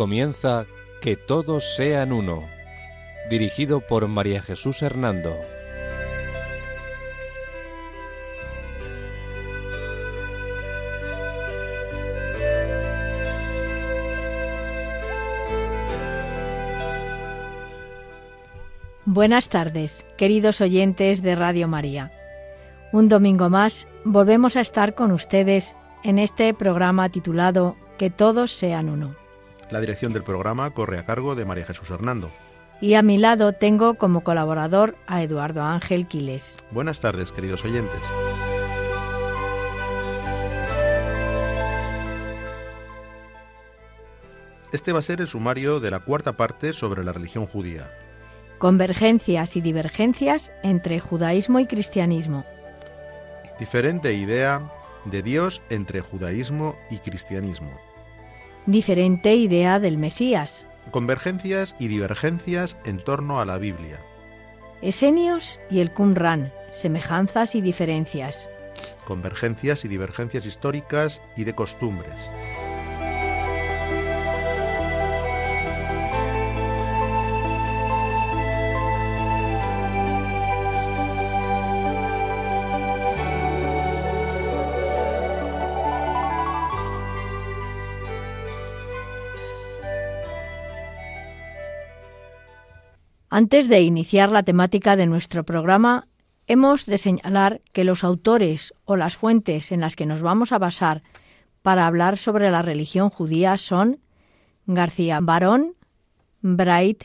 Comienza Que todos sean uno, dirigido por María Jesús Hernando. Buenas tardes, queridos oyentes de Radio María. Un domingo más volvemos a estar con ustedes en este programa titulado Que todos sean uno. La dirección del programa corre a cargo de María Jesús Hernando. Y a mi lado tengo como colaborador a Eduardo Ángel Quiles. Buenas tardes, queridos oyentes. Este va a ser el sumario de la cuarta parte sobre la religión judía. Convergencias y divergencias entre judaísmo y cristianismo. Diferente idea de Dios entre judaísmo y cristianismo. Diferente idea del Mesías. Convergencias y divergencias en torno a la Biblia. Esenios y el Qumran, semejanzas y diferencias. Convergencias y divergencias históricas y de costumbres. Antes de iniciar la temática de nuestro programa, hemos de señalar que los autores o las fuentes en las que nos vamos a basar para hablar sobre la religión judía son García Barón, Bright,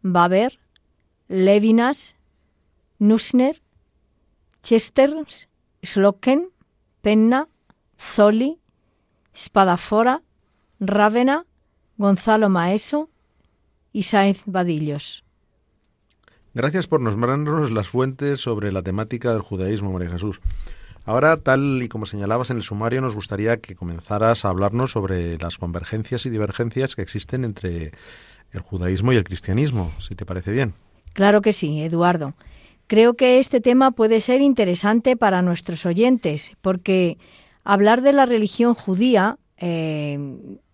Baber, Levinas, Nussner, Chesterns, Sloken, Penna, Zoli, Spadafora, Rávena, Gonzalo Maeso y Sainz Badillos. Gracias por nombrarnos las fuentes sobre la temática del judaísmo, María Jesús. Ahora, tal y como señalabas en el sumario, nos gustaría que comenzaras a hablarnos sobre las convergencias y divergencias que existen entre el judaísmo y el cristianismo, si te parece bien. Claro que sí, Eduardo. Creo que este tema puede ser interesante para nuestros oyentes, porque hablar de la religión judía eh,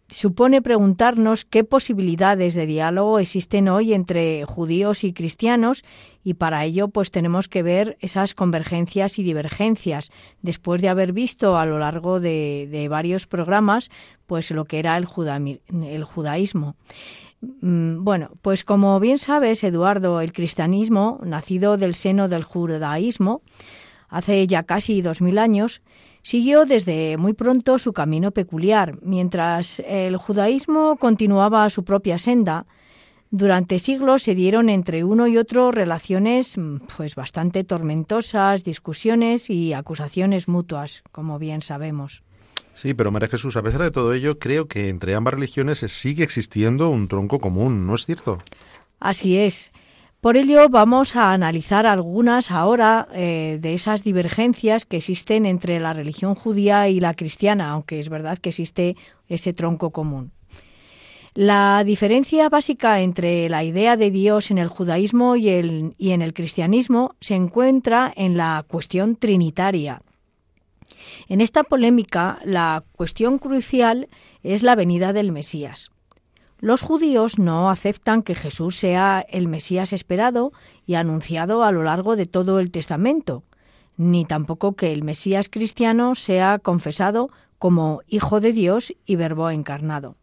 supone preguntarnos qué posibilidades de diálogo existen hoy entre judíos y cristianos y para ello pues tenemos que ver esas convergencias y divergencias después de haber visto a lo largo de, varios programas pues lo que era el, judaísmo. Mm, bueno, pues como bien sabes, Eduardo, el cristianismo, nacido del seno del judaísmo, hace ya casi dos mil años, Siguió desde muy pronto su camino peculiar, mientras el judaísmo continuaba su propia senda. Durante siglos se dieron entre uno y otro relaciones pues bastante tormentosas, discusiones y acusaciones mutuas, como bien sabemos. Sí, pero María Jesús, a pesar de todo ello, creo que entre ambas religiones sigue existiendo un tronco común, ¿no es cierto? Así es. Por ello vamos a analizar algunas ahora eh, de esas divergencias que existen entre la religión judía y la cristiana, aunque es verdad que existe ese tronco común. La diferencia básica entre la idea de Dios en el judaísmo y, el, y en el cristianismo se encuentra en la cuestión trinitaria. En esta polémica, la cuestión crucial es la venida del Mesías. Los judíos no aceptan que Jesús sea el Mesías esperado y anunciado a lo largo de todo el Testamento, ni tampoco que el Mesías cristiano sea confesado como Hijo de Dios y Verbo encarnado.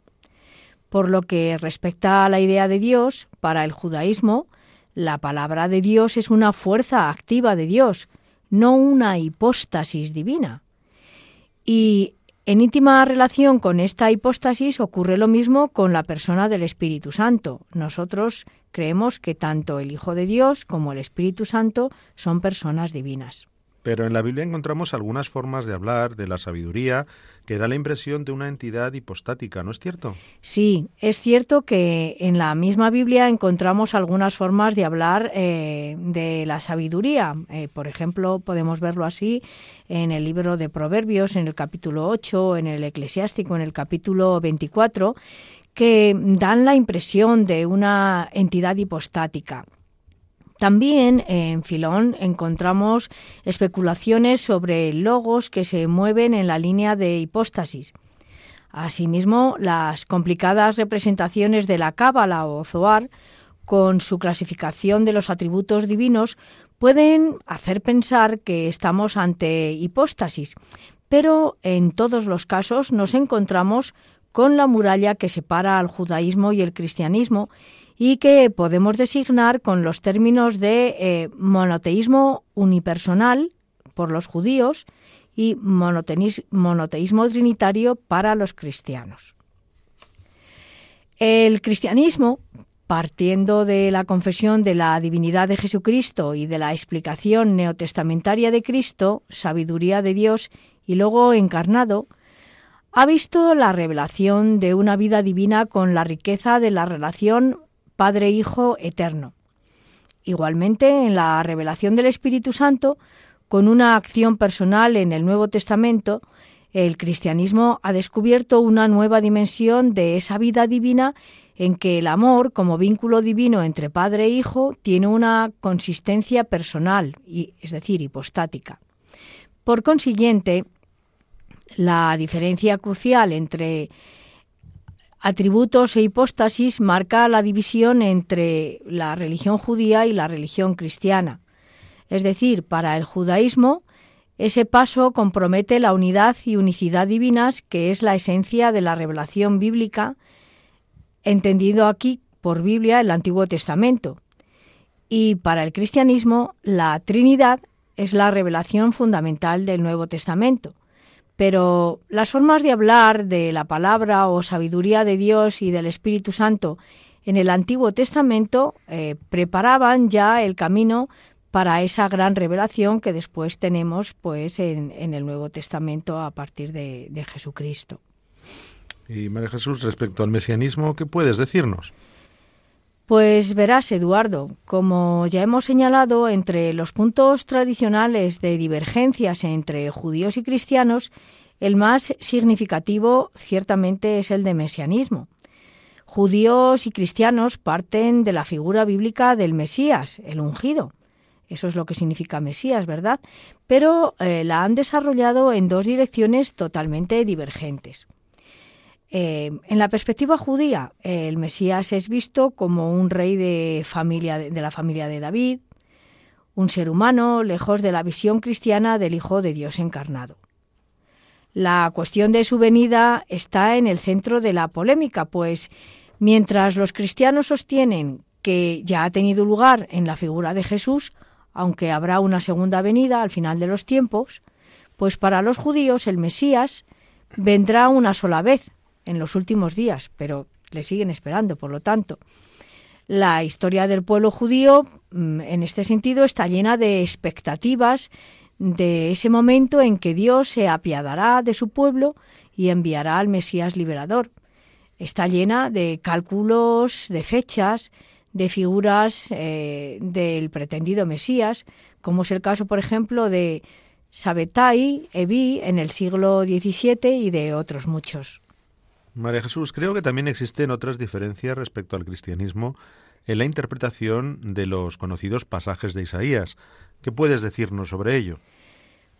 Por lo que respecta a la idea de Dios, para el judaísmo, la palabra de Dios es una fuerza activa de Dios, no una hipóstasis divina. Y en íntima relación con esta hipóstasis ocurre lo mismo con la persona del Espíritu Santo. Nosotros creemos que tanto el Hijo de Dios como el Espíritu Santo son personas divinas. Pero en la Biblia encontramos algunas formas de hablar de la sabiduría que da la impresión de una entidad hipostática, ¿no es cierto? Sí, es cierto que en la misma Biblia encontramos algunas formas de hablar eh, de la sabiduría. Eh, por ejemplo, podemos verlo así en el libro de Proverbios, en el capítulo 8, en el Eclesiástico, en el capítulo 24, que dan la impresión de una entidad hipostática. También en Filón encontramos especulaciones sobre logos que se mueven en la línea de hipóstasis. Asimismo, las complicadas representaciones de la Cábala o Zoar, con su clasificación de los atributos divinos, pueden hacer pensar que estamos ante hipóstasis, pero en todos los casos nos encontramos con la muralla que separa al judaísmo y el cristianismo y que podemos designar con los términos de eh, monoteísmo unipersonal por los judíos y monoteísmo trinitario para los cristianos. El cristianismo, partiendo de la confesión de la divinidad de Jesucristo y de la explicación neotestamentaria de Cristo, sabiduría de Dios y luego encarnado, ha visto la revelación de una vida divina con la riqueza de la relación Padre-Hijo eterno. Igualmente, en la revelación del Espíritu Santo, con una acción personal en el Nuevo Testamento, el cristianismo ha descubierto una nueva dimensión de esa vida divina en que el amor, como vínculo divino entre padre e hijo, tiene una consistencia personal, y, es decir, hipostática. Por consiguiente, la diferencia crucial entre atributos e hipóstasis marca la división entre la religión judía y la religión cristiana. Es decir, para el judaísmo, ese paso compromete la unidad y unicidad divinas, que es la esencia de la revelación bíblica, entendido aquí por Biblia el Antiguo Testamento. Y para el cristianismo, la Trinidad es la revelación fundamental del Nuevo Testamento. Pero las formas de hablar de la palabra o sabiduría de Dios y del Espíritu Santo en el Antiguo Testamento eh, preparaban ya el camino para esa gran revelación que después tenemos pues en, el Nuevo Testamento a partir de, de Jesucristo. Y María Jesús, respecto al mesianismo, ¿qué puedes decirnos? Pues verás, Eduardo, como ya hemos señalado, entre los puntos tradicionales de divergencias entre judíos y cristianos, el más significativo ciertamente es el de mesianismo. Judíos y cristianos parten de la figura bíblica del Mesías, el ungido. Eso es lo que significa Mesías, ¿verdad? Pero eh, la han desarrollado en dos direcciones totalmente divergentes. Eh, en la perspectiva judía, el Mesías es visto como un rey de, familia, de la familia de David, un ser humano lejos de la visión cristiana del Hijo de Dios encarnado. La cuestión de su venida está en el centro de la polémica, pues mientras los cristianos sostienen que ya ha tenido lugar en la figura de Jesús, aunque habrá una segunda venida al final de los tiempos, pues para los judíos el Mesías vendrá una sola vez, en los últimos días, pero le siguen esperando, por lo tanto. La historia del pueblo judío, mm, en este sentido, está llena de expectativas de ese momento en que Dios se apiadará de su pueblo y enviará al Mesías liberador. Está llena de cálculos, de fechas, de figuras eh, del pretendido Mesías, como es el caso, por ejemplo, de Sabetai, Evi en el siglo XVII y de otros muchos. María Jesús, creo que también existen otras diferencias respecto al cristianismo en la interpretación de los conocidos pasajes de Isaías. ¿Qué puedes decirnos sobre ello?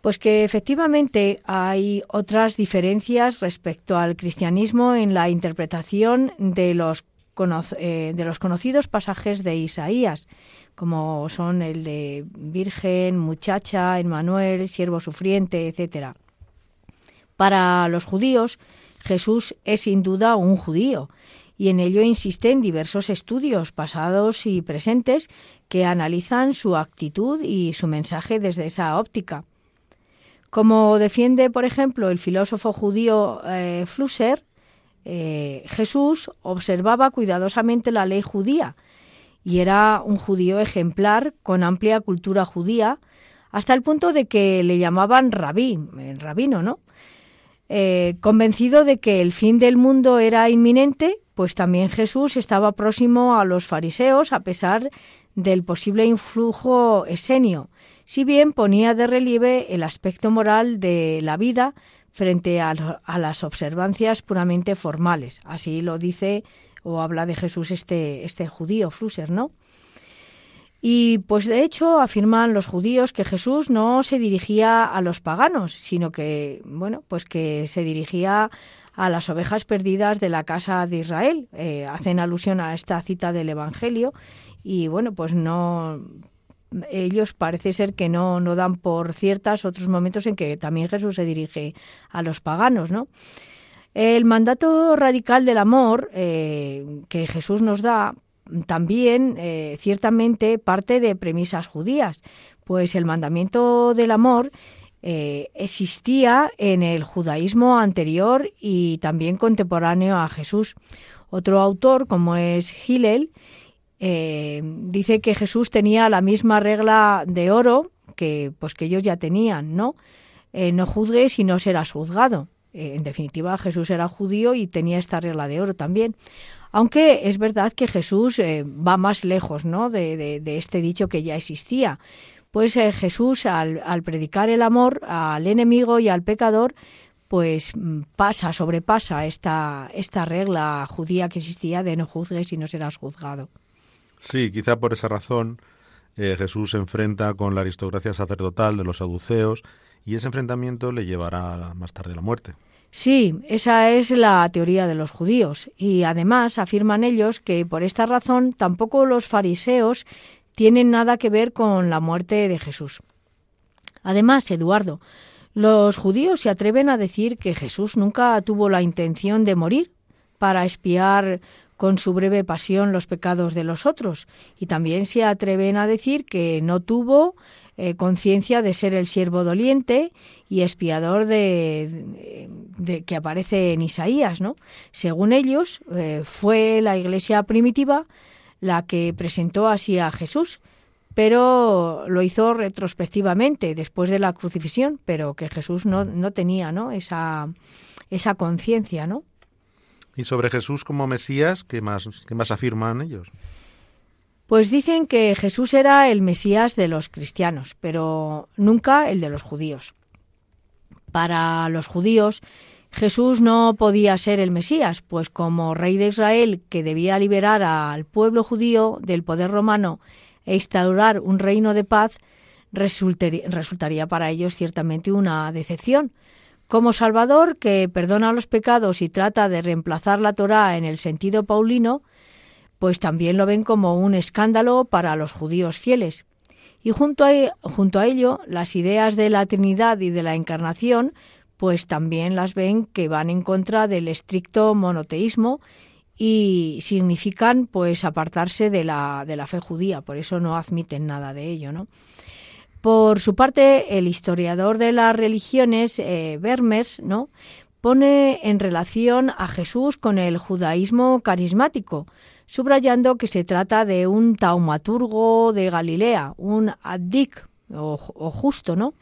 Pues que efectivamente hay otras diferencias respecto al cristianismo en la interpretación de los, eh, conocidos pasajes de Isaías, como son el de Virgen, muchacha, Emmanuel, siervo sufriente, etc. Para los judíos, Jesús es sin duda un judío, y en ello insisten diversos estudios pasados y presentes que analizan su actitud y su mensaje desde esa óptica. Como defiende, por ejemplo, el filósofo judío eh, Flusser, eh, Jesús observaba cuidadosamente la ley judía y era un judío ejemplar con amplia cultura judía, hasta el punto de que le llamaban rabí, rabino, ¿no? Eh, convencido de que el fin del mundo era inminente, pues también Jesús estaba próximo a los fariseos a pesar del posible influjo esenio, si bien ponía de relieve el aspecto moral de la vida frente a, a las observancias puramente formales. Así lo dice o habla de Jesús este, este judío, Flusser, ¿no? Y pues de hecho afirman los judíos que Jesús no se dirigía a los paganos, sino que bueno, pues que se dirigía a las ovejas perdidas de la casa de Israel. Eh, hacen alusión a esta cita del Evangelio y bueno, pues no ellos parece ser que no, no dan por ciertas otros momentos en que también Jesús se dirige a los paganos, ¿no? El mandato radical del amor eh, que Jesús nos da también eh, ciertamente parte de premisas judías, pues el mandamiento del amor eh, existía en el judaísmo anterior y también contemporáneo a Jesús. Otro autor, como es Hillel, eh, dice que Jesús tenía la misma regla de oro que, pues, que ellos ya tenían, ¿no? no juzgues y no serás juzgado. En definitiva, Jesús era judío y tenía esta regla de oro también. Aunque es verdad que Jesús eh, va más lejos ¿no? de, este dicho que ya existía. Pues eh, Jesús, al, predicar el amor al enemigo y al pecador, pues mm, pasa, sobrepasa esta, esta regla judía que existía de no juzgues y no serás juzgado. Sí, quizá por esa razón eh, Jesús se enfrenta con la aristocracia sacerdotal de los saduceos y ese enfrentamiento le llevará más tarde a la muerte. Sí, esa es la teoría de los judíos y además afirman ellos que por esta razón tampoco los fariseos tienen nada que ver con la muerte de Jesús. Además, Eduardo, los judíos se atreven a decir que Jesús nunca tuvo la intención de morir para espiar con su breve pasión los pecados de los otros y también se atreven a decir que no tuvo eh, conciencia de ser el siervo doliente y espiador de, que aparece en Isaías, ¿no? Según ellos, eh, fue la Iglesia primitiva la que presentó así a Jesús, pero lo hizo retrospectivamente, después de la crucifixión, pero que Jesús no, no tenía, ¿no? Esa, esa conciencia, ¿no? Y sobre Jesús como Mesías, ¿qué más, qué más afirman ellos? Pues dicen que Jesús era el Mesías de los cristianos, pero nunca el de los judíos. Para los judíos, Jesús no podía ser el Mesías, pues como rey de Israel que debía liberar al pueblo judío del poder romano e instaurar un reino de paz, resultaría para ellos ciertamente una decepción. Como Salvador que perdona los pecados y trata de reemplazar la Torá en el sentido paulino, pues también lo ven como un escándalo para los judíos fieles. Y junto a, junto a ello, las ideas de la Trinidad y de la Encarnación, pues también las ven que van en contra del estricto monoteísmo y significan pues apartarse de la, de la fe judía, por eso no admiten nada de ello, ¿no? Por su parte, el historiador de las religiones, eh, ¿no? pone en relación a Jesús con el judaísmo carismático, subrayando que se trata de un taumaturgo de Galilea, un addik o, justo, ¿no?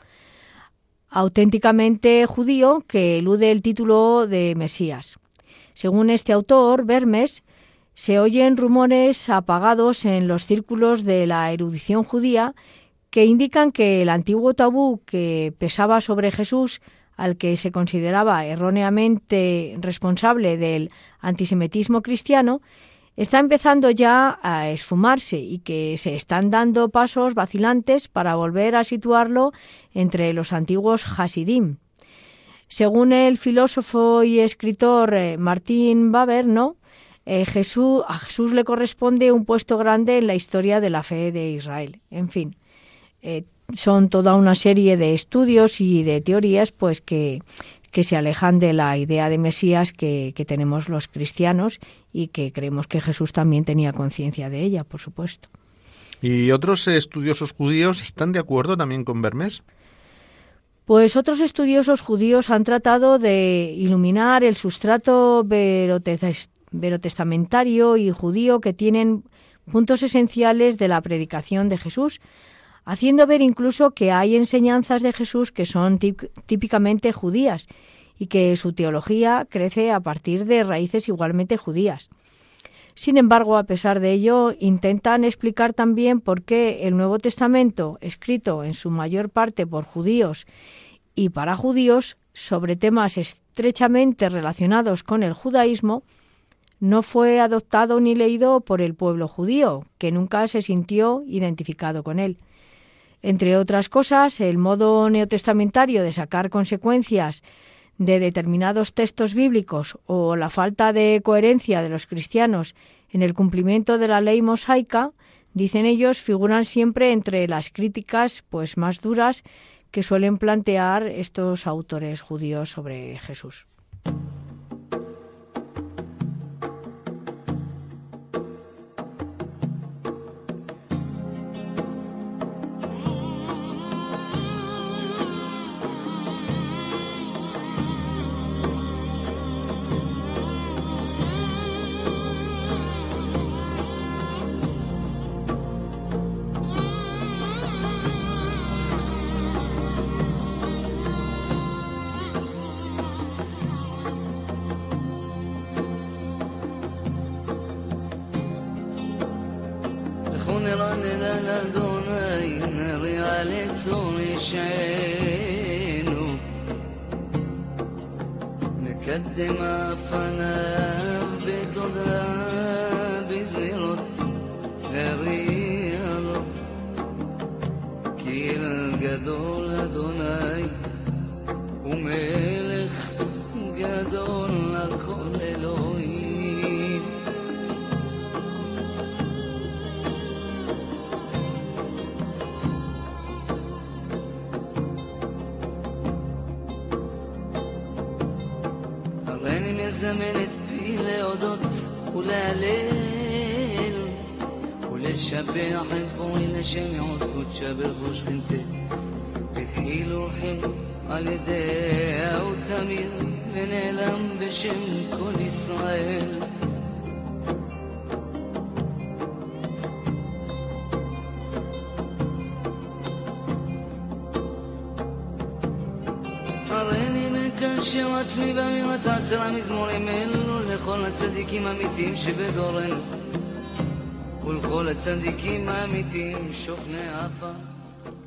auténticamente judío que elude el título de Mesías. Según este autor, Vermes, se oyen rumores apagados en los círculos de la erudición judía que indican que el antiguo tabú que pesaba sobre Jesús, al que se consideraba erróneamente responsable del antisemitismo cristiano, está empezando ya a esfumarse y que se están dando pasos vacilantes para volver a situarlo entre los antiguos Hasidim. Según el filósofo y escritor eh, Martín Baber, eh, Jesús, a Jesús le corresponde un puesto grande en la historia de la fe de Israel. En fin, eh, son toda una serie de estudios y de teorías pues que que se alejan de la idea de Mesías que, tenemos los cristianos y que creemos que Jesús también tenía conciencia de ella, por supuesto. ¿Y otros estudiosos judíos están de acuerdo también con Bermés? Pues otros estudiosos judíos han tratado de iluminar el sustrato verotestamentario y judío que tienen puntos esenciales de la predicación de Jesús, haciendo ver incluso que hay enseñanzas de Jesús que son típicamente judías y que su teología crece a partir de raíces igualmente judías. Sin embargo, a pesar de ello, intentan explicar también por qué el Nuevo Testamento, escrito en su mayor parte por judíos y para judíos, sobre temas estrechamente relacionados con el judaísmo, no fue adoptado ni leído por el pueblo judío, que nunca se sintió identificado con él. Entre otras cosas, el modo neotestamentario de sacar consecuencias de determinados textos bíblicos o la falta de coherencia de los cristianos en el cumplimiento de la ley mosaica, dicen ellos, figuran siempre entre las críticas pues más duras que suelen plantear estos autores judíos sobre Jesús. زول شعينه نقدم فنان חנתה בתחילו רחם על ידיה ותמיר ונעלם בשם כל ישראל. עצמי באמירת עשרה מזמורים אלו לכל הצדיקים האמיתיים שבדורנו. ולכל הצדיקים האמיתיים שוכני עפר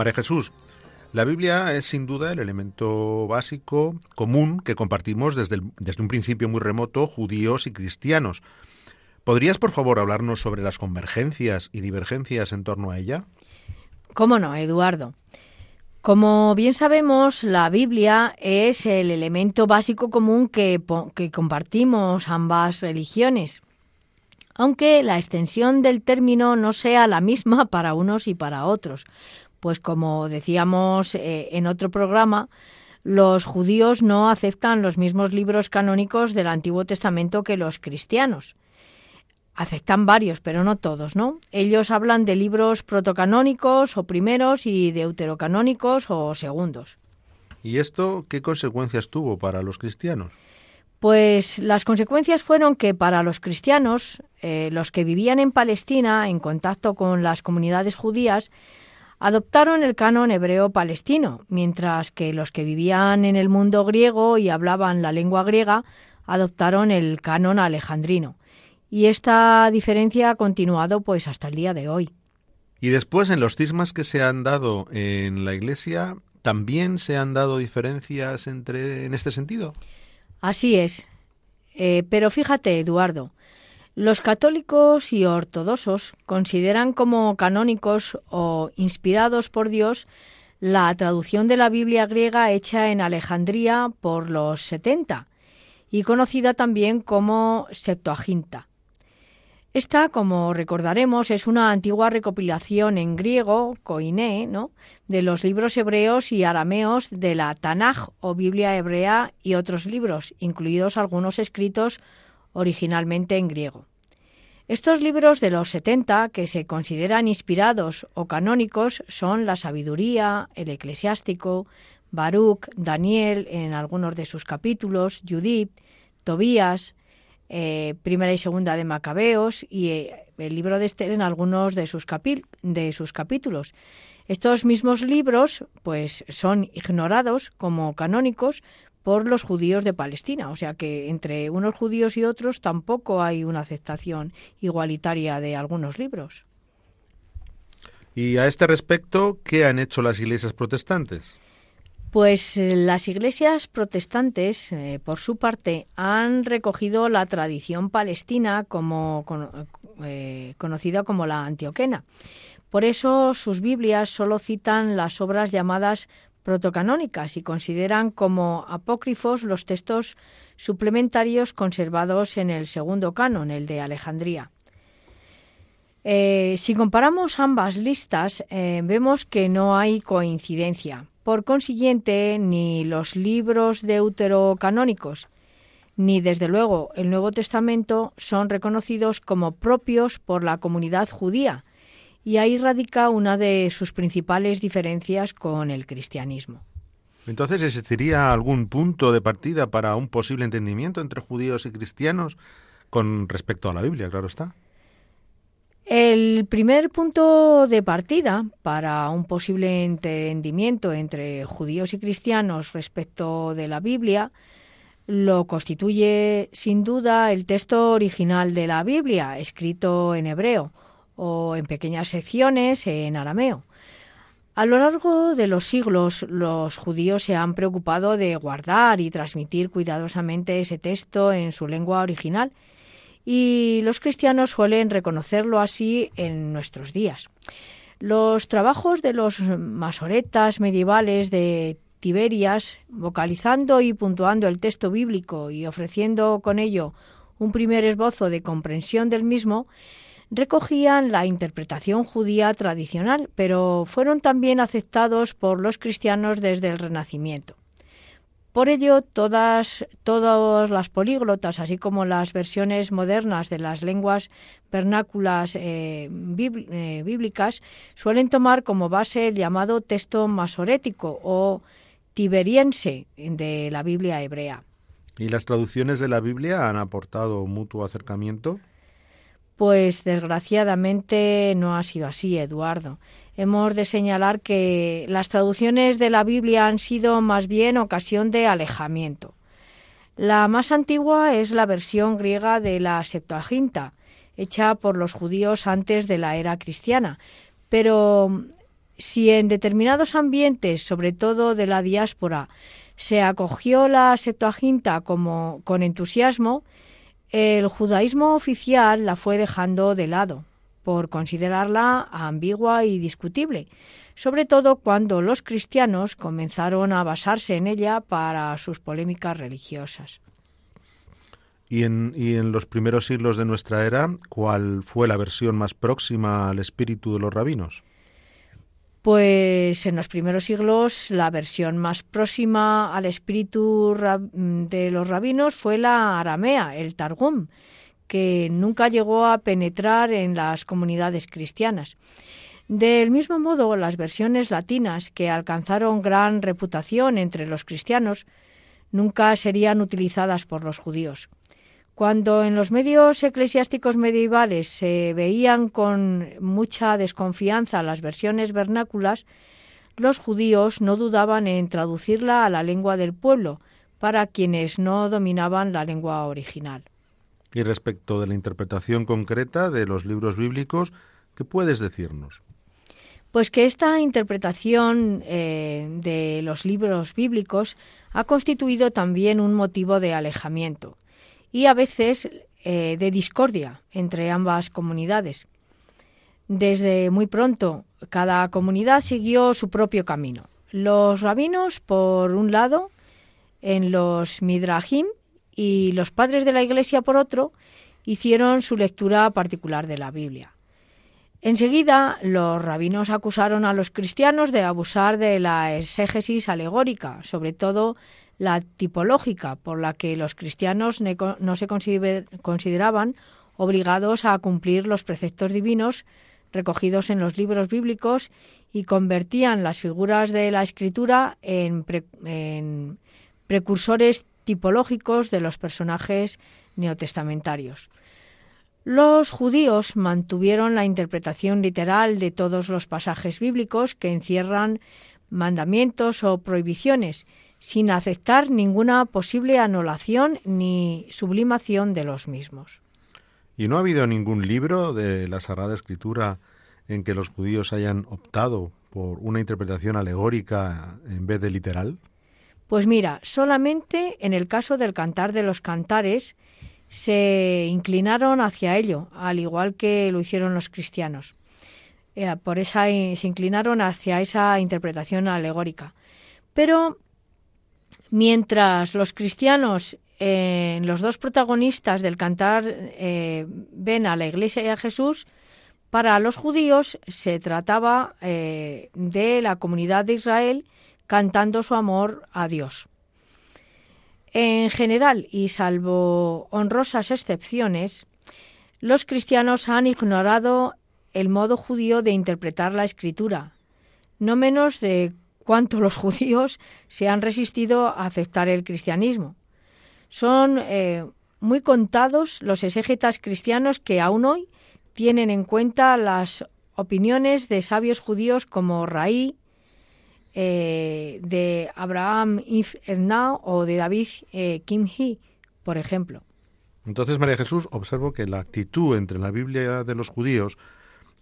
María Jesús, la Biblia es sin duda el elemento básico, común, que compartimos desde, desde un principio muy remoto judíos y cristianos. ¿Podrías, por favor, hablarnos sobre las convergencias y divergencias en torno a ella? ¿Cómo no, Eduardo? Como bien sabemos, la Biblia es el elemento básico común que, que, compartimos ambas religiones, aunque la extensión del término no sea la misma para unos y para otros, pues como decíamos eh, en otro programa, los judíos no aceptan los mismos libros canónicos del Antiguo Testamento que los cristianos aceptan varios, pero no todos, ¿no? Ellos hablan de libros protocanónicos o primeros y deuterocanónicos o segundos. ¿Y esto qué consecuencias tuvo para los cristianos? Pues las consecuencias fueron que para los cristianos, eh, los que vivían en Palestina en contacto con las comunidades judías, adoptaron el canon hebreo palestino, mientras que los que vivían en el mundo griego y hablaban la lengua griega adoptaron el canon alejandrino y esta diferencia ha continuado pues hasta el día de hoy. Y después en los cismas que se han dado en la Iglesia, ¿también se han dado diferencias entre en este sentido? Así es. Eh, pero fíjate, Eduardo, los católicos y ortodoxos consideran como canónicos o inspirados por Dios la traducción de la Biblia griega hecha en Alejandría por los 70 y conocida también como Septuaginta. Esta, como recordaremos, es una antigua recopilación en griego, koiné, ¿no? de los libros hebreos y arameos de la Tanaj o Biblia hebrea y otros libros, incluidos algunos escritos originalmente en griego. Estos libros de los 70 que se consideran inspirados o canónicos son la Sabiduría, el Eclesiástico, Baruch, Daniel en algunos de sus capítulos, Judith, Tobías, eh, primera y segunda de Macabeos y eh, el libro de Esther en algunos de sus, de sus capítulos. Estos mismos libros pues son ignorados como canónicos por los judíos de Palestina, o sea que entre unos judíos y otros tampoco hay una aceptación igualitaria de algunos libros. Y a este respecto, ¿qué han hecho las iglesias protestantes? Pues eh, las iglesias protestantes, eh, por su parte, han recogido la tradición palestina como eh, conocida como la antioquena. Por eso sus Biblias solo citan las obras llamadas protocanónicas y consideran como apócrifos los textos suplementarios conservados en el segundo canon, el de Alejandría. Eh, si comparamos ambas listas, eh, vemos que no hay coincidencia. Por consiguiente, ni los libros deuterocanónicos, ni desde luego el Nuevo Testamento son reconocidos como propios por la comunidad judía, y ahí radica una de sus principales diferencias con el cristianismo. Entonces, ¿existiría algún punto de partida para un posible entendimiento entre judíos y cristianos con respecto a la Biblia, claro está? El primer punto de partida para un posible entendimiento entre judíos y cristianos respecto de la Biblia lo constituye sin duda el texto original de la Biblia, escrito en hebreo, o en pequeñas secciones en arameo. A lo largo de los siglos, los judíos se han preocupado de guardar y transmitir cuidadosamente ese texto en su lengua original, y los cristianos suelen reconocerlo así en nuestros días. Los trabajos de los masoretas medievales de Tiberias, vocalizando y puntuando el texto bíblico y ofreciendo con ello un primer esbozo de comprensión del mismo, recogían la interpretación judía tradicional, pero fueron también aceptados por los cristianos desde el Renacimiento. Por ello, todas, todas las políglotas, así como las versiones modernas de las lenguas vernáculas eh, eh, bíblicas, suelen tomar como base el llamado texto masorético o tiberiense de la Biblia hebrea. ¿Y las traducciones de la Biblia han aportado mutuo acercamiento? Pues desgraciadamente no ha sido así, Eduardo. Hemos de señalar que las traducciones de la Biblia han sido más bien ocasión de alejamiento. La más antigua es la versión griega de la Septuaginta, hecha por los judíos antes de la era cristiana. Pero si en determinados ambientes, sobre todo de la diáspora, se acogió la Septuaginta como con entusiasmo, el judaísmo oficial la fue dejando de lado por considerarla ambigua y discutible, sobre todo cuando los cristianos comenzaron a basarse en ella para sus polémicas religiosas. ¿Y en, y en los primeros siglos de nuestra era, cuál fue la versión más próxima al espíritu de los rabinos? Pues en los primeros siglos la versión más próxima al espíritu de los rabinos fue la aramea, el Targum, que nunca llegó a penetrar en las comunidades cristianas. Del mismo modo, las versiones latinas, que alcanzaron gran reputación entre los cristianos, nunca serían utilizadas por los judíos. Cuando en los medios eclesiásticos medievales se veían con mucha desconfianza las versiones vernáculas, los judíos no dudaban en traducirla a la lengua del pueblo, para quienes no dominaban la lengua original. Y respecto de la interpretación concreta de los libros bíblicos, ¿qué puedes decirnos? Pues que esta interpretación eh, de los libros bíblicos ha constituido también un motivo de alejamiento y a veces eh, de discordia entre ambas comunidades. Desde muy pronto, cada comunidad siguió su propio camino. Los rabinos, por un lado, en los midrahim, y los padres de la Iglesia, por otro, hicieron su lectura particular de la Biblia. Enseguida, los rabinos acusaron a los cristianos de abusar de la exégesis alegórica, sobre todo la tipológica, por la que los cristianos no se consideraban obligados a cumplir los preceptos divinos recogidos en los libros bíblicos y convertían las figuras de la escritura en, precursores tipológicos de los personajes neotestamentarios. Los judíos mantuvieron la interpretación literal de todos los pasajes bíblicos que encierran mandamientos o prohibiciones, sin aceptar ninguna posible anulación ni sublimación de los mismos. ¿Y no ha habido ningún libro de la Sagrada Escritura en que los judíos hayan optado por una interpretación alegórica en vez de literal? Pues mira, solamente en el caso del Cantar de los Cantares se inclinaron hacia ello, al igual que lo hicieron los cristianos. Eh, por esa se inclinaron hacia esa interpretación alegórica. Pero mientras los cristianos en los dos protagonistas del cantar eh, ven a la Iglesia y a Jesús, para los judíos se trataba eh, de la comunidad de Israel cantando su amor a Dios. En general, y salvo honrosas excepciones, los cristianos han ignorado el modo judío de interpretar la escritura, no menos de cuánto los judíos se han resistido a aceptar el cristianismo. Son eh, muy contados los exégetas cristianos que aún hoy tienen en cuenta las opiniones de sabios judíos como Raí, eh, de Abraham If o de David eh, Kim Hee, por ejemplo. Entonces, María Jesús, observo que la actitud entre la Biblia de los judíos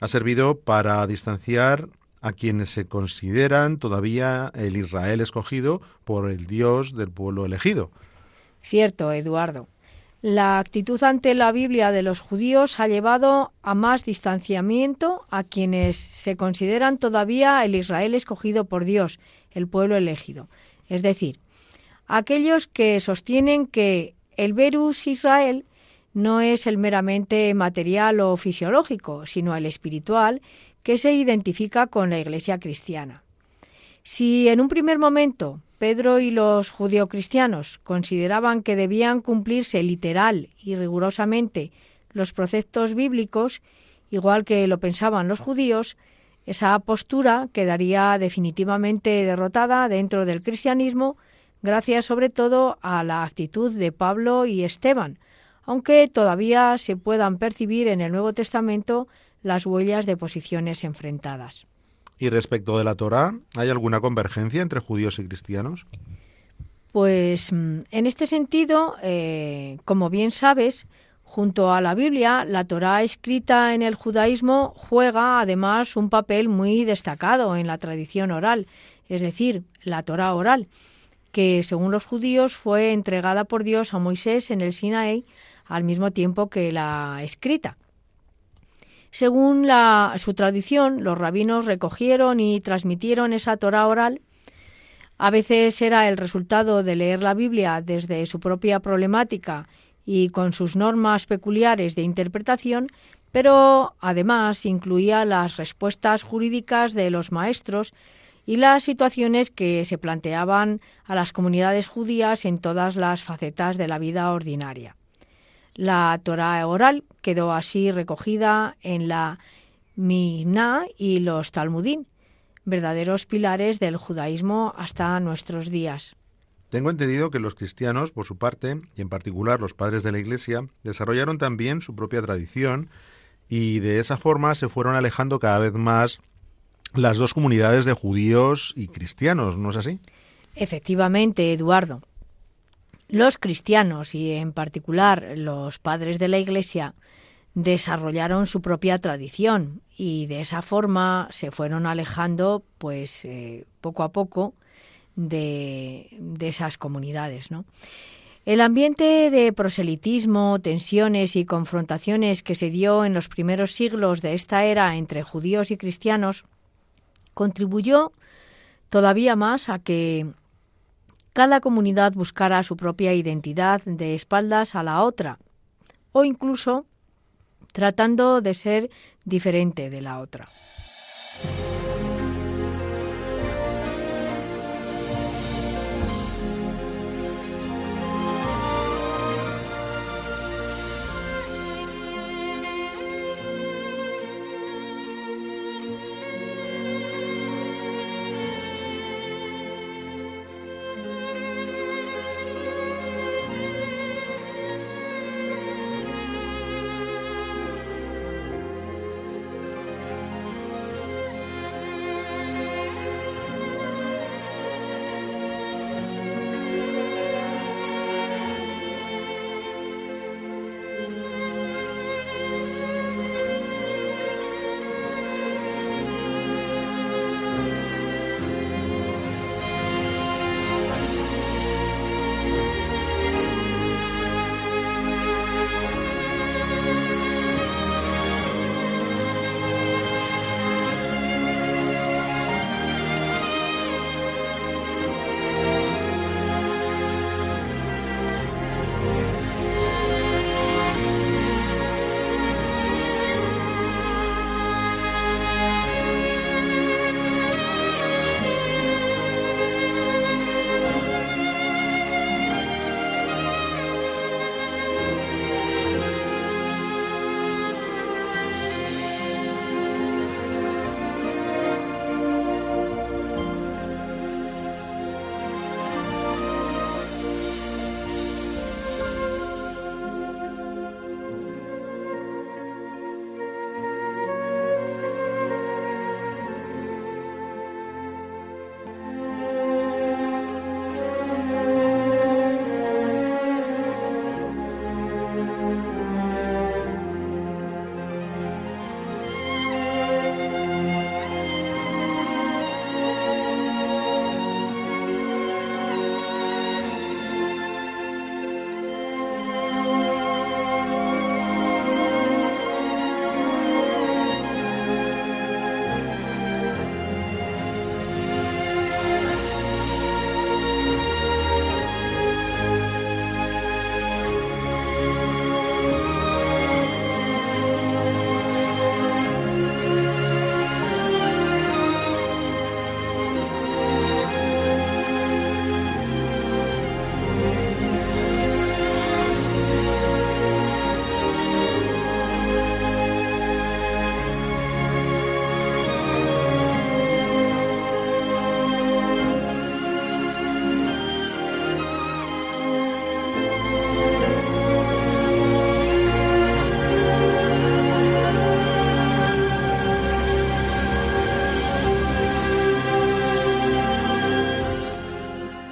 ha servido para distanciar a quienes se consideran todavía el Israel escogido por el Dios del pueblo elegido. Cierto, Eduardo. La actitud ante la Biblia de los judíos ha llevado a más distanciamiento a quienes se consideran todavía el Israel escogido por Dios, el pueblo elegido. Es decir, aquellos que sostienen que el Verus Israel no es el meramente material o fisiológico, sino el espiritual que se identifica con la Iglesia cristiana. Si en un primer momento Pedro y los judeocristianos consideraban que debían cumplirse literal y rigurosamente los preceptos bíblicos, igual que lo pensaban los judíos, esa postura quedaría definitivamente derrotada dentro del cristianismo gracias sobre todo a la actitud de Pablo y Esteban, aunque todavía se puedan percibir en el Nuevo Testamento las huellas de posiciones enfrentadas. Y respecto de la Torá, ¿hay alguna convergencia entre judíos y cristianos? Pues mm, en este sentido, eh, como bien sabes, junto a la Biblia, la Torá escrita en el judaísmo juega además un papel muy destacado en la tradición oral, es decir, la Torá oral, que según los judíos fue entregada por Dios a Moisés en el Sinaí al mismo tiempo que la escrita. Según la, su tradición, los rabinos recogieron y transmitieron esa Torah oral. A veces era el resultado de leer la Biblia desde su propia problemática y con sus normas peculiares de interpretación, pero además incluía las respuestas jurídicas de los maestros y las situaciones que se planteaban a las comunidades judías en todas las facetas de la vida ordinaria. La Torah oral quedó así recogida en la Mishnah y los Talmudim, verdaderos pilares del judaísmo hasta nuestros días. Tengo entendido que los cristianos, por su parte, y en particular los padres de la Iglesia, desarrollaron también su propia tradición y de esa forma se fueron alejando cada vez más las dos comunidades de judíos y cristianos, ¿no es así? Efectivamente, Eduardo. Los cristianos y en particular los padres de la Iglesia desarrollaron su propia tradición y de esa forma se fueron alejando pues eh, poco a poco de, de esas comunidades. El ambiente de proselitismo, tensiones y confrontaciones que se dio en los primeros siglos de esta era entre judíos y cristianos contribuyó todavía más a que cada comunidad buscara su propia identidad de espaldas a la otra, o incluso tratando de ser diferente de la otra.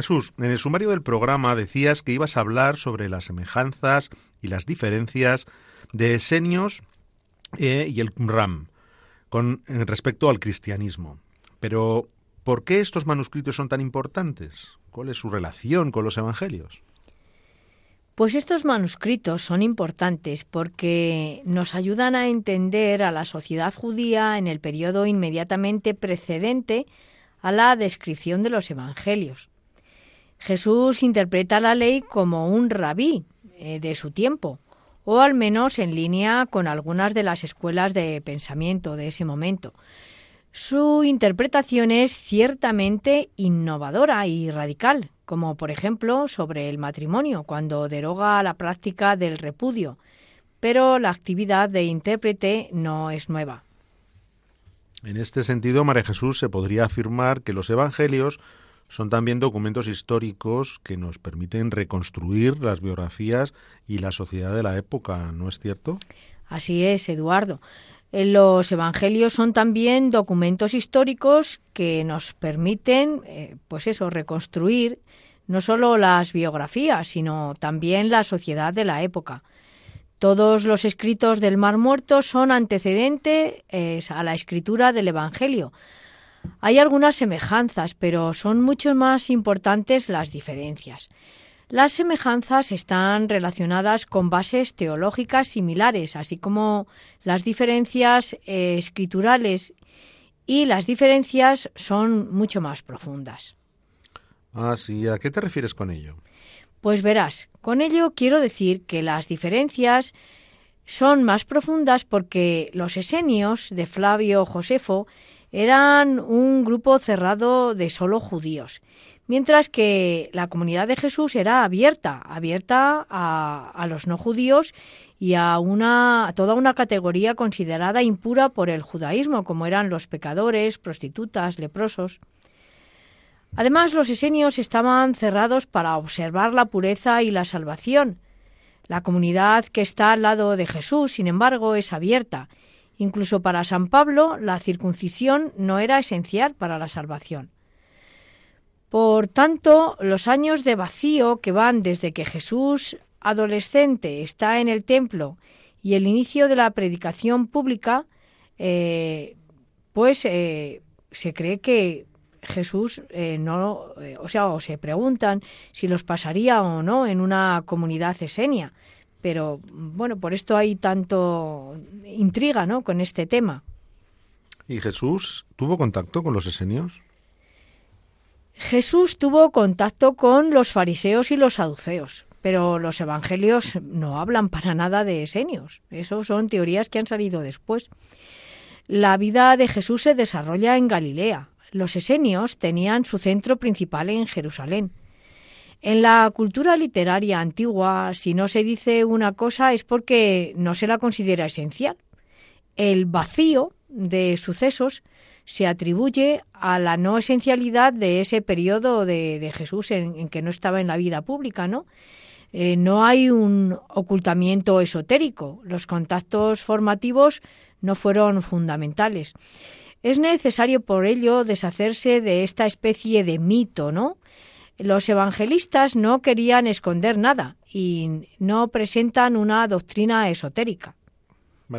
Jesús, en el sumario del programa decías que ibas a hablar sobre las semejanzas y las diferencias de Esenios eh, y el Qumran con respecto al cristianismo. Pero, ¿por qué estos manuscritos son tan importantes? ¿Cuál es su relación con los evangelios? Pues estos manuscritos son importantes porque nos ayudan a entender a la sociedad judía en el periodo inmediatamente precedente a la descripción de los evangelios. Jesús interpreta la ley como un rabí eh, de su tiempo, o al menos en línea con algunas de las escuelas de pensamiento de ese momento. Su interpretación es ciertamente innovadora y radical, como por ejemplo sobre el matrimonio, cuando deroga la práctica del repudio, pero la actividad de intérprete no es nueva. En este sentido, María Jesús se podría afirmar que los evangelios son también documentos históricos que nos permiten reconstruir las biografías y la sociedad de la época, ¿no es cierto? Así es, Eduardo. Eh, los evangelios son también documentos históricos que nos permiten, eh, pues eso, reconstruir no solo las biografías, sino también la sociedad de la época. Todos los escritos del Mar Muerto son antecedentes a la escritura del Evangelio, hay algunas semejanzas, pero son mucho más importantes las diferencias. Las semejanzas están relacionadas con bases teológicas similares, así como las diferencias eh, escriturales y las diferencias son mucho más profundas. Ah, sí. ¿A qué te refieres con ello? Pues verás, con ello quiero decir que las diferencias son más profundas porque los esenios de Flavio Josefo eran un grupo cerrado de solo judíos, mientras que la comunidad de Jesús era abierta, abierta a, los no judíos y a, una, toda una categoría considerada impura por el judaísmo, como eran los pecadores, prostitutas, leprosos. Además, los esenios estaban cerrados para observar la pureza y la salvación. La comunidad que está al lado de Jesús, sin embargo, es abierta Incluso para San Pablo la circuncisión no era esencial para la salvación. Por tanto, los años de vacío que van desde que Jesús, adolescente, está en el templo y el inicio de la predicación pública, eh, pues eh, se cree que Jesús eh, no, o sea, o se preguntan si los pasaría o no en una comunidad esenia. Pero bueno, por esto hay tanto intriga ¿no? con este tema. ¿Y Jesús tuvo contacto con los esenios? Jesús tuvo contacto con los fariseos y los saduceos, pero los evangelios no hablan para nada de esenios. Eso son teorías que han salido después. La vida de Jesús se desarrolla en Galilea. Los esenios tenían su centro principal en Jerusalén. En la cultura literaria antigua, si no se dice una cosa es porque no se la considera esencial. El vacío de sucesos se atribuye a la no esencialidad de ese periodo de, Jesús en, que no estaba en la vida pública, ¿no? Eh, no hay un ocultamiento esotérico. Los contactos formativos no fueron fundamentales. Es necesario por ello deshacerse de esta especie de mito, ¿no? Los evangelistas no querían esconder nada y no presentan una doctrina esotérica.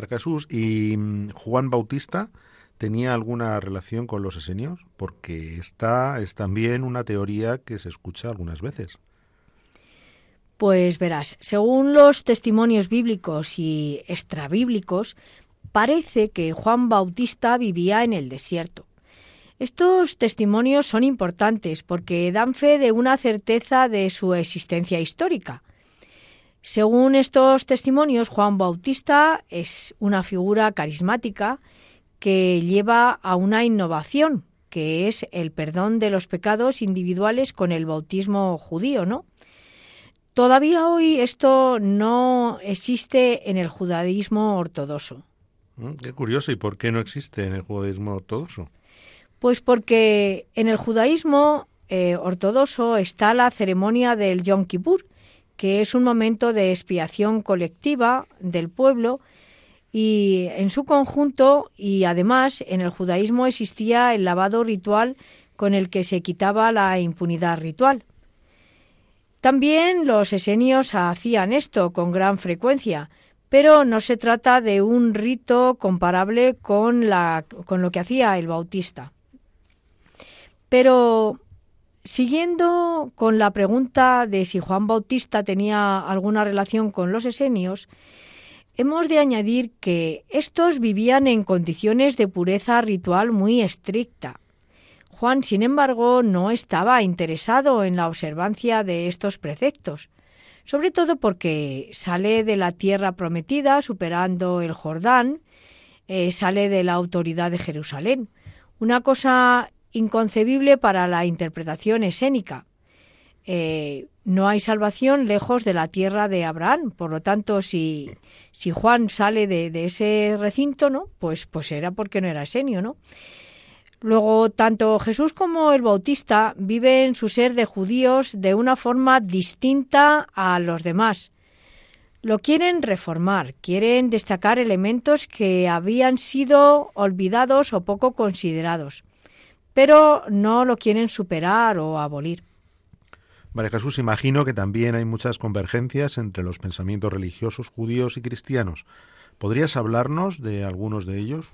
Jesús, ¿y mm, Juan Bautista tenía alguna relación con los esenios? Porque esta es también una teoría que se escucha algunas veces. Pues verás, según los testimonios bíblicos y extrabíblicos, parece que Juan Bautista vivía en el desierto. Estos testimonios son importantes porque dan fe de una certeza de su existencia histórica. Según estos testimonios, Juan Bautista es una figura carismática que lleva a una innovación, que es el perdón de los pecados individuales con el bautismo judío, ¿no? Todavía hoy esto no existe en el judaísmo ortodoxo. Mm, Qué curioso, ¿y por qué no existe en el judaísmo ortodoxo? Pues porque en el judaísmo eh, ortodoxo está la ceremonia del Yom Kippur, que es un momento de expiación colectiva del pueblo y en su conjunto y además en el judaísmo existía el lavado ritual con el que se quitaba la impunidad ritual. También los esenios hacían esto con gran frecuencia, pero no se trata de un rito comparable con, lo que hacía el bautista. Pero siguiendo con la pregunta de si Juan Bautista tenía alguna relación con los esenios, hemos de añadir que estos vivían en condiciones de pureza ritual muy estricta. Juan, sin embargo, no estaba interesado en la observancia de estos preceptos, sobre todo porque sale de la tierra prometida superando el Jordán, eh, sale de la autoridad de Jerusalén. Una cosa inconcebible para la interpretación escénica. Eh, no hay salvación lejos de la tierra de Abraham. Por lo tanto, si, si Juan sale de, ese recinto, ¿no? Pues, pues era porque no era esenio, ¿no? Luego, tanto Jesús como el Bautista viven su ser de judíos de una forma distinta a los demás. Lo quieren reformar, quieren destacar elementos que habían sido olvidados o poco considerados pero no lo quieren superar o abolir. María Jesús, imagino que también hay muchas convergencias entre los pensamientos religiosos judíos y cristianos. ¿Podrías hablarnos de algunos de ellos?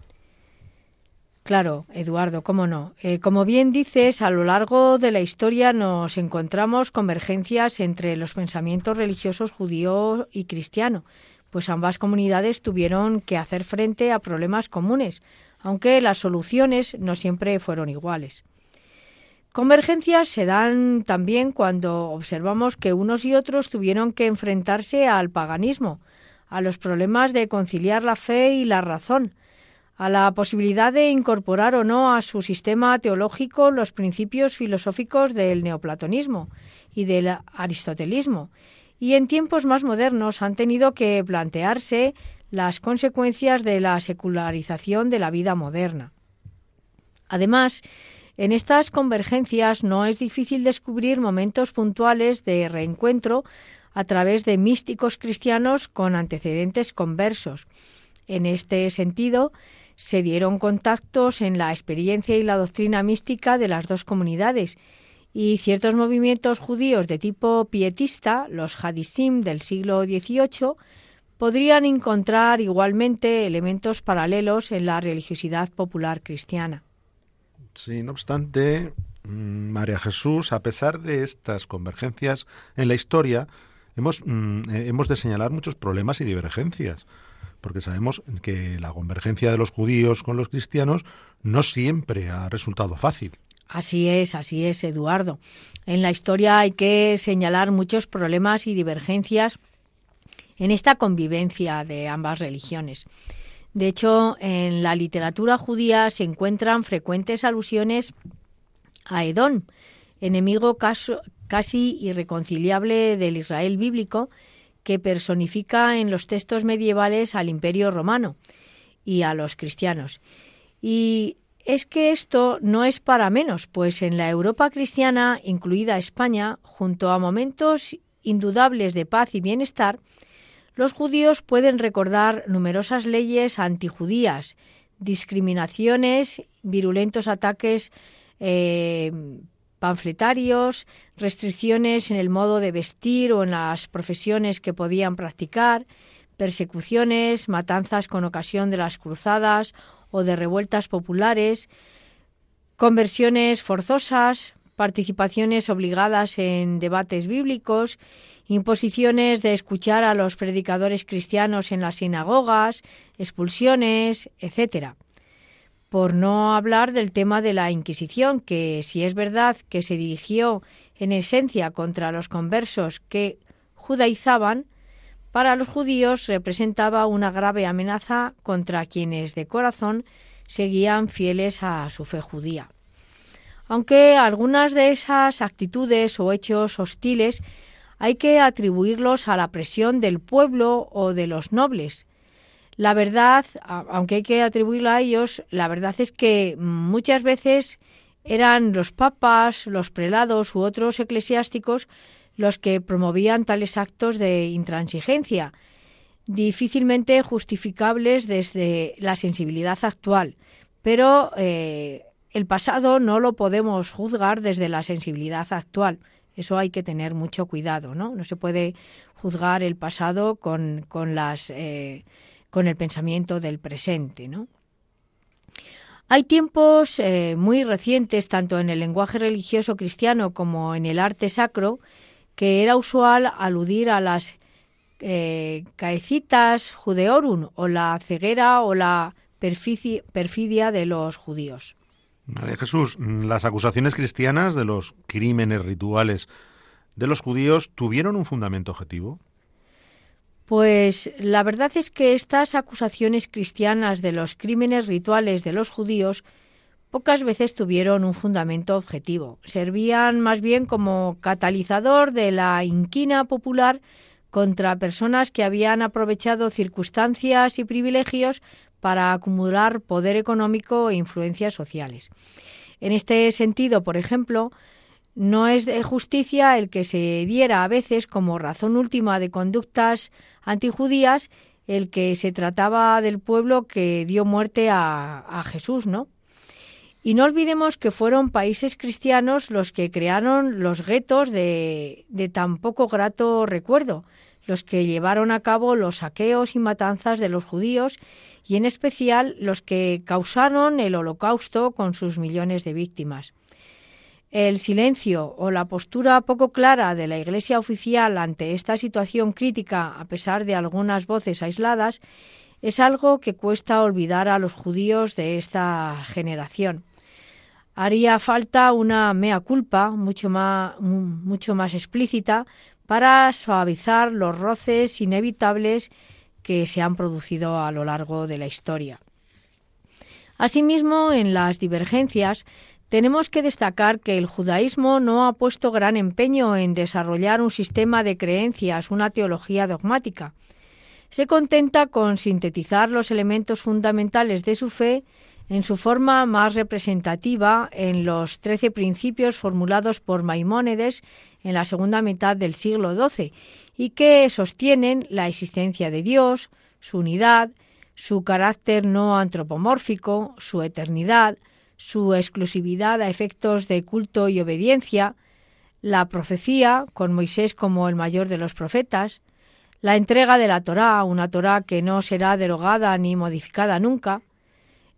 Claro, Eduardo, cómo no. Eh, como bien dices, a lo largo de la historia nos encontramos convergencias entre los pensamientos religiosos judío y cristiano, pues ambas comunidades tuvieron que hacer frente a problemas comunes, aunque las soluciones no siempre fueron iguales. Convergencias se dan también cuando observamos que unos y otros tuvieron que enfrentarse al paganismo, a los problemas de conciliar la fe y la razón, a la posibilidad de incorporar o no a su sistema teológico los principios filosóficos del neoplatonismo y del aristotelismo, y en tiempos más modernos han tenido que plantearse las consecuencias de la secularización de la vida moderna. Además, en estas convergencias no es difícil descubrir momentos puntuales de reencuentro a través de místicos cristianos con antecedentes conversos. En este sentido, se dieron contactos en la experiencia y la doctrina mística de las dos comunidades y ciertos movimientos judíos de tipo pietista, los hadisim del siglo XVIII, podrían encontrar igualmente elementos paralelos en la religiosidad popular cristiana. Sí, no obstante, mm, María Jesús, a pesar de estas convergencias en la historia, hemos, mm, eh, hemos de señalar muchos problemas y divergencias, porque sabemos que la convergencia de los judíos con los cristianos no siempre ha resultado fácil. Así es, así es, Eduardo. En la historia hay que señalar muchos problemas y divergencias en esta convivencia de ambas religiones. De hecho, en la literatura judía se encuentran frecuentes alusiones a Edón, enemigo casi irreconciliable del Israel bíblico, que personifica en los textos medievales al imperio romano y a los cristianos. Y es que esto no es para menos, pues en la Europa cristiana, incluida España, junto a momentos indudables de paz y bienestar, los judíos pueden recordar numerosas leyes antijudías, discriminaciones, virulentos ataques eh, panfletarios, restricciones en el modo de vestir o en las profesiones que podían practicar, persecuciones, matanzas con ocasión de las cruzadas o de revueltas populares, conversiones forzosas, participaciones obligadas en debates bíblicos imposiciones de escuchar a los predicadores cristianos en las sinagogas, expulsiones, etc. Por no hablar del tema de la Inquisición, que si es verdad que se dirigió en esencia contra los conversos que judaizaban, para los judíos representaba una grave amenaza contra quienes de corazón seguían fieles a su fe judía. Aunque algunas de esas actitudes o hechos hostiles hay que atribuirlos a la presión del pueblo o de los nobles. La verdad, aunque hay que atribuirla a ellos, la verdad es que muchas veces eran los papas, los prelados u otros eclesiásticos los que promovían tales actos de intransigencia, difícilmente justificables desde la sensibilidad actual. Pero eh, el pasado no lo podemos juzgar desde la sensibilidad actual. Eso hay que tener mucho cuidado, ¿no? No se puede juzgar el pasado con, con las eh, con el pensamiento del presente. ¿no? Hay tiempos eh, muy recientes, tanto en el lenguaje religioso cristiano como en el arte sacro, que era usual aludir a las eh, caecitas judeorum o la ceguera o la perfidia de los judíos. María Jesús, las acusaciones cristianas de los crímenes rituales de los judíos tuvieron un fundamento objetivo. Pues la verdad es que estas acusaciones cristianas de los crímenes rituales de los judíos pocas veces tuvieron un fundamento objetivo. Servían más bien como catalizador de la inquina popular contra personas que habían aprovechado circunstancias y privilegios para acumular poder económico e influencias sociales. En este sentido, por ejemplo, no es de justicia el que se diera a veces como razón última de conductas antijudías el que se trataba del pueblo que dio muerte a, Jesús, ¿no? Y no olvidemos que fueron países cristianos los que crearon los guetos de, de tan poco grato recuerdo, los que llevaron a cabo los saqueos y matanzas de los judíos y en especial los que causaron el holocausto con sus millones de víctimas. El silencio o la postura poco clara de la Iglesia oficial ante esta situación crítica, a pesar de algunas voces aisladas, es algo que cuesta olvidar a los judíos de esta generación. Haría falta una mea culpa mucho más, mucho más explícita para suavizar los roces inevitables que se han producido a lo largo de la historia. Asimismo, en las divergencias tenemos que destacar que el judaísmo no ha puesto gran empeño en desarrollar un sistema de creencias, una teología dogmática. Se contenta con sintetizar los elementos fundamentales de su fe en su forma más representativa en los trece principios formulados por Maimónides en la segunda mitad del siglo XII y que sostienen la existencia de Dios, su unidad, su carácter no antropomórfico, su eternidad, su exclusividad a efectos de culto y obediencia, la profecía, con Moisés como el mayor de los profetas, la entrega de la Torá, una Torá que no será derogada ni modificada nunca,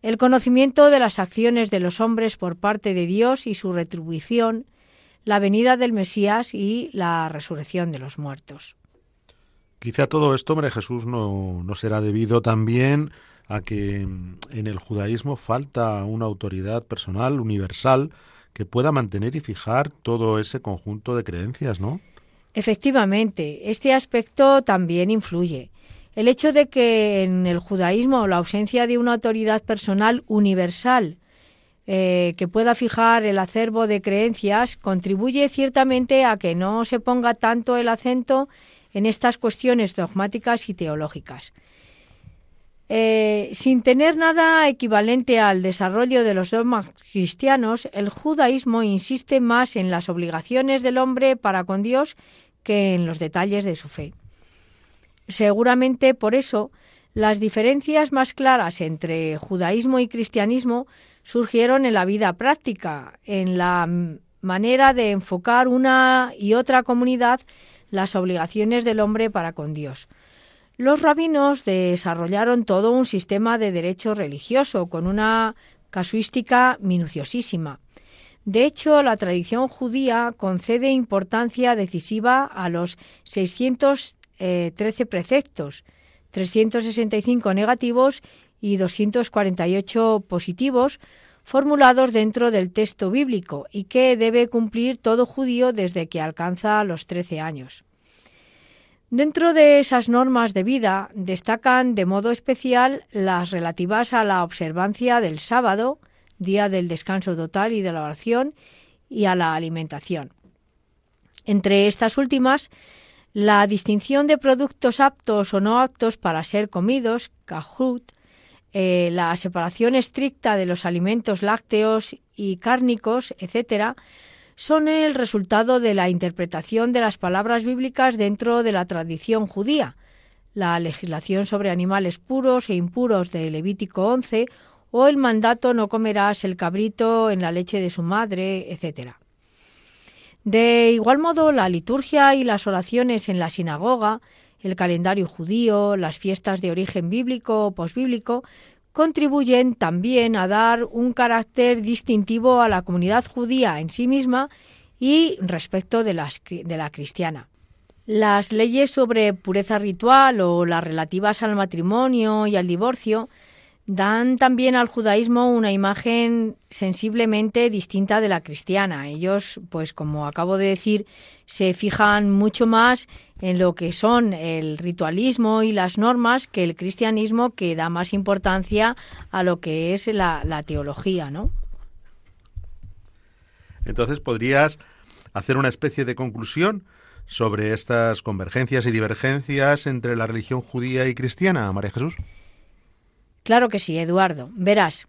el conocimiento de las acciones de los hombres por parte de Dios y su retribución, la venida del Mesías y la resurrección de los muertos. Quizá todo esto, hombre, Jesús, no, no será debido también a que en el judaísmo falta una autoridad personal, universal, que pueda mantener y fijar todo ese conjunto de creencias, ¿no? Efectivamente, este aspecto también influye. El hecho de que en el judaísmo la ausencia de una autoridad personal universal eh, que pueda fijar el acervo de creencias contribuye ciertamente a que no se ponga tanto el acento en estas cuestiones dogmáticas y teológicas. Eh, sin tener nada equivalente al desarrollo de los dogmas cristianos, el judaísmo insiste más en las obligaciones del hombre para con Dios que en los detalles de su fe. Seguramente por eso las diferencias más claras entre judaísmo y cristianismo surgieron en la vida práctica, en la manera de enfocar una y otra comunidad las obligaciones del hombre para con Dios. Los rabinos desarrollaron todo un sistema de derecho religioso con una casuística minuciosísima. De hecho, la tradición judía concede importancia decisiva a los 613 eh, preceptos, 365 negativos y 248 positivos formulados dentro del texto bíblico y que debe cumplir todo judío desde que alcanza los 13 años. Dentro de esas normas de vida destacan de modo especial las relativas a la observancia del sábado, día del descanso total y de la oración, y a la alimentación. Entre estas últimas, la distinción de productos aptos o no aptos para ser comidos, cajut, eh, la separación estricta de los alimentos lácteos y cárnicos, etc., son el resultado de la interpretación de las palabras bíblicas dentro de la tradición judía, la legislación sobre animales puros e impuros de Levítico 11 o el mandato no comerás el cabrito en la leche de su madre, etc. De igual modo, la liturgia y las oraciones en la sinagoga, el calendario judío, las fiestas de origen bíblico o posbíblico contribuyen también a dar un carácter distintivo a la comunidad judía en sí misma y respecto de, de la cristiana. Las leyes sobre pureza ritual o las relativas al matrimonio y al divorcio dan también al judaísmo una imagen sensiblemente distinta de la cristiana. Ellos, pues como acabo de decir, se fijan mucho más en lo que son el ritualismo y las normas que el cristianismo que da más importancia a lo que es la, teología, ¿no? Entonces, ¿podrías hacer una especie de conclusión sobre estas convergencias y divergencias entre la religión judía y cristiana, María Jesús? Claro que sí, Eduardo. Verás,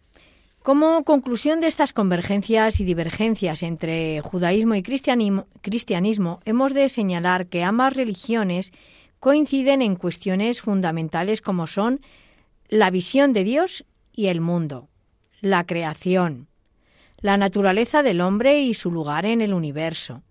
como conclusión de estas convergencias y divergencias entre judaísmo y cristianismo, hemos de señalar que ambas religiones coinciden en cuestiones fundamentales como son la visión de Dios y el mundo, la creación, la naturaleza del hombre y su lugar en el universo,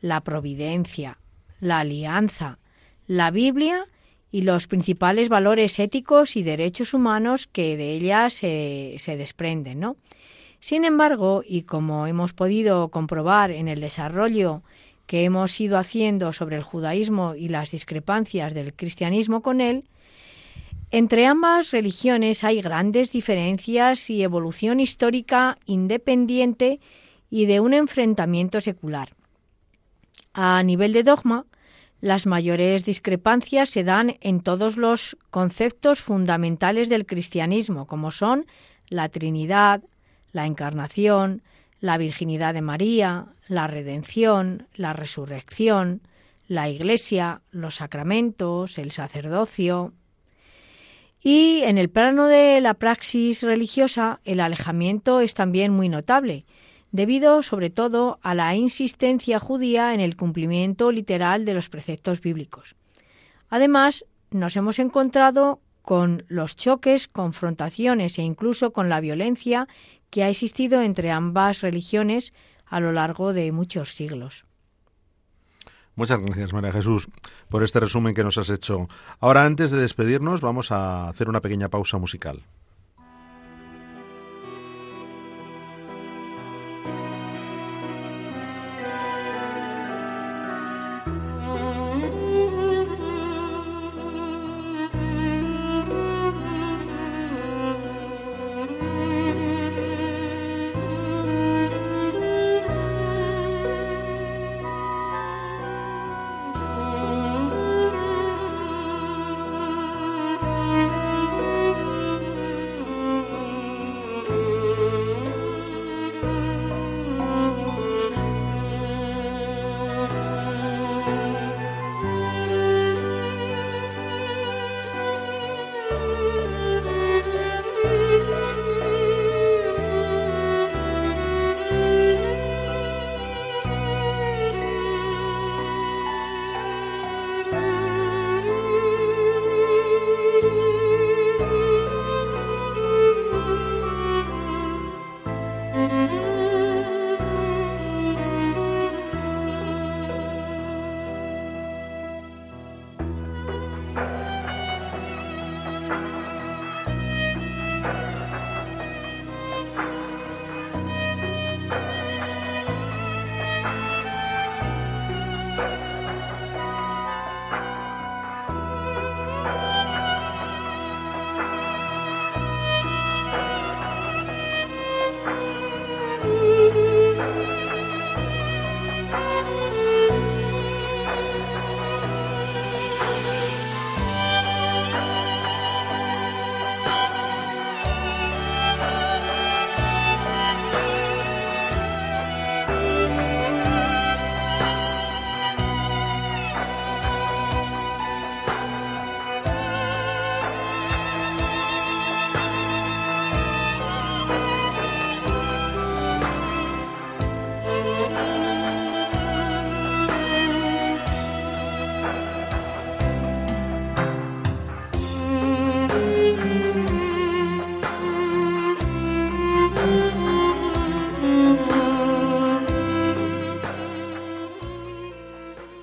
la providencia, la alianza, la Biblia y los principales valores éticos y derechos humanos que de ella se, se desprenden. ¿no? Sin embargo, y como hemos podido comprobar en el desarrollo que hemos ido haciendo sobre el judaísmo y las discrepancias del cristianismo con él, entre ambas religiones hay grandes diferencias y evolución histórica independiente y de un enfrentamiento secular. A nivel de dogma, las mayores discrepancias se dan en todos los conceptos fundamentales del cristianismo, como son la Trinidad, la Encarnación, la Virginidad de María, la Redención, la Resurrección, la Iglesia, los sacramentos, el sacerdocio. Y en el plano de la praxis religiosa, el alejamiento es también muy notable, debido sobre todo a la insistencia judía en el cumplimiento literal de los preceptos bíblicos. Además, nos hemos encontrado con los choques, confrontaciones e incluso con la violencia que ha existido entre ambas religiones a lo largo de muchos siglos. Muchas gracias, María Jesús, por este resumen que nos has hecho. Ahora, antes de despedirnos, vamos a hacer una pequeña pausa musical.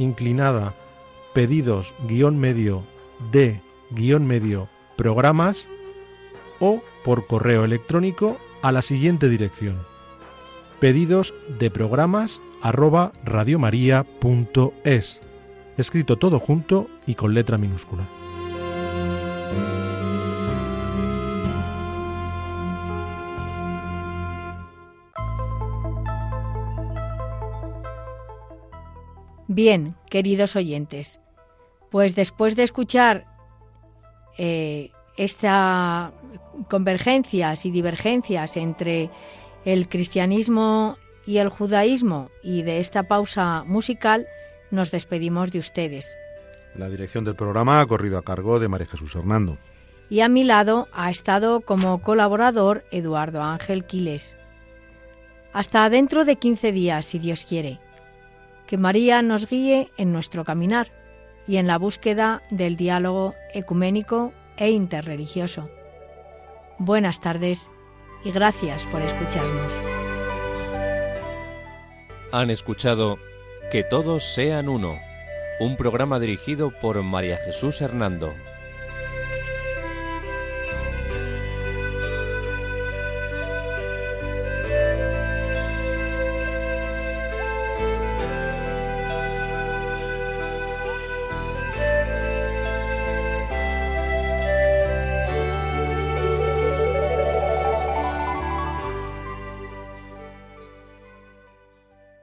inclinada pedidos guion medio de guion medio programas o por correo electrónico a la siguiente dirección pedidos de programas arroba escrito todo junto y con letra minúscula. Bien, queridos oyentes, pues después de escuchar eh, estas convergencias y divergencias entre el cristianismo y el judaísmo y de esta pausa musical, nos despedimos de ustedes. La dirección del programa ha corrido a cargo de María Jesús Hernando. Y a mi lado ha estado como colaborador Eduardo Ángel Quiles. Hasta dentro de 15 días, si Dios quiere que María nos guíe en nuestro caminar y en la búsqueda del diálogo ecuménico e interreligioso. Buenas tardes y gracias por escucharnos. Han escuchado Que todos sean uno, un programa dirigido por María Jesús Hernando.